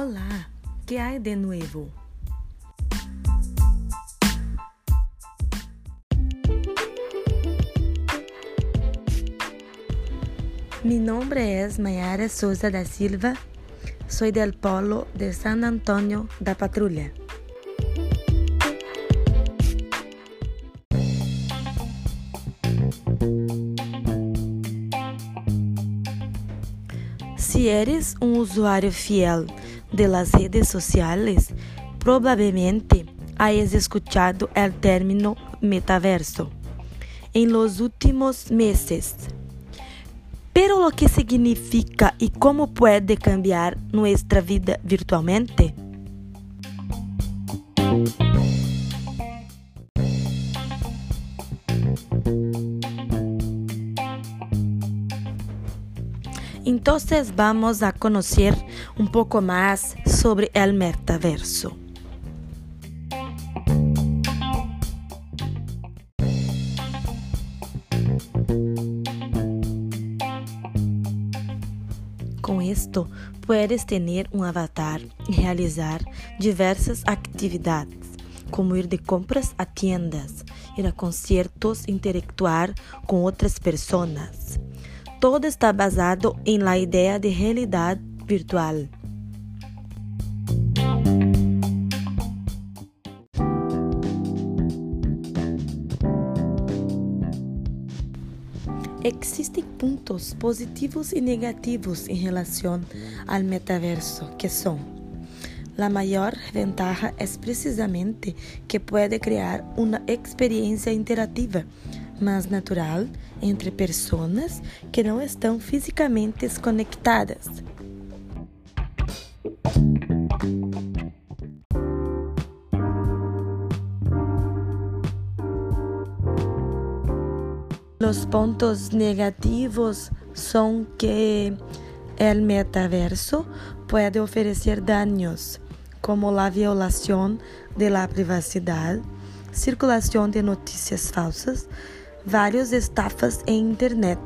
Olá, que hay de nuevo? Mi nombre es Mayara Souza da Silva, soy del Polo de San Antonio da Patrulha. Si eres un usuario fiel de las redes sociales, probablemente hayas escuchado el término metaverso en los últimos meses. Pero lo que significa y cómo puede cambiar nuestra vida virtualmente? Entonces vamos a conocer un poco más sobre el metaverso. Com isto, puedes tener um avatar e realizar diversas atividades, como ir de compras a tiendas, ir a conciertos, interactuar com outras pessoas. Todo está basado em la ideia de realidade virtual. Existem pontos positivos e negativos em relação ao metaverso, que são: a maior ventaja é precisamente que pode criar uma experiência interativa, mais natural, entre pessoas que não estão fisicamente conectadas. Los pontos negativos são que o metaverso pode oferecer danos, como a violação de la privacidade, circulação de notícias falsas, várias estafas em internet.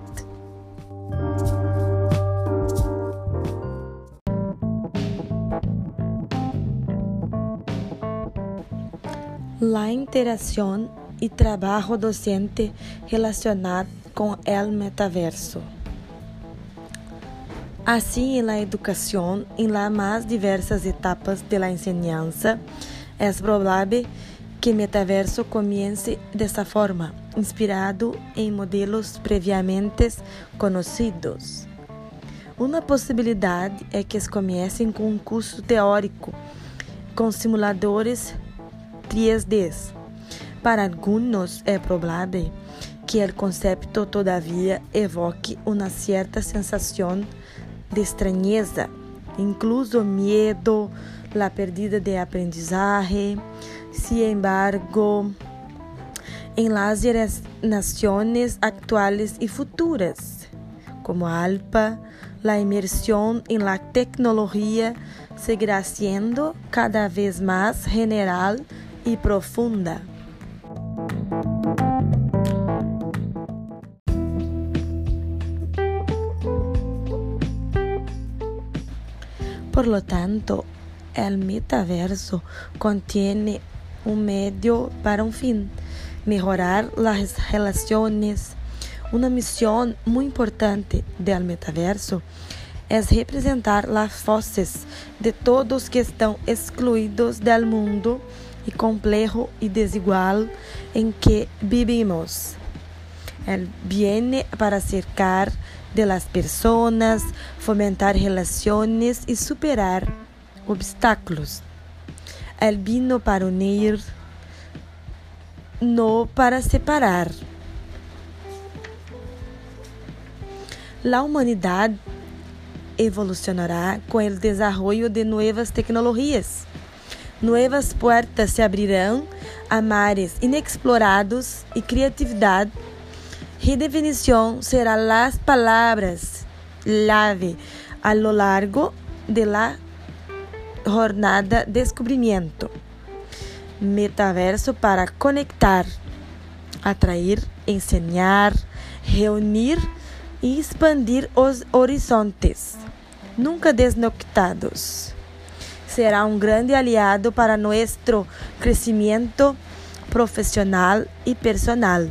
La interação e trabalho docente relacionado com o metaverso. Assim, em la educação, em las mais diversas etapas de la enseñanza, é provável que metaverso comece dessa forma, inspirado em modelos previamente conhecidos. Uma possibilidade é que comecem com um curso teórico, com simuladores 3D. Para alguns é provável que o conceito todavia evoque uma certa sensação de estranheza, incluso medo, la perdida de aprendizagem. Sin embargo, em las nações atuais e futuras, como ALPA, la imersão em la tecnologia seguirá sendo cada vez mais general e profunda. Por lo tanto, el metaverso contiene un medio para un fin, mejorar las relaciones. Una misión muy importante del metaverso es representar las voces de todos que están excluidos del mundo y complejo y desigual en que vivimos. Él viene para acercar de las personas, fomentar relaciones y superar obstáculos. Él vino para unir, no para separar. La humanidad evolucionará com o desenvolvimento de novas tecnologias. Novas portas se abrirão a mares inexplorados e criatividade. Redefinição será as palavras clave a lo largo de la jornada descubrimiento. Metaverso para conectar, atraer, enseñar, reunir y expandir os horizontes, nunca desnoctados. Será un grande aliado para nuestro crecimiento profesional y personal.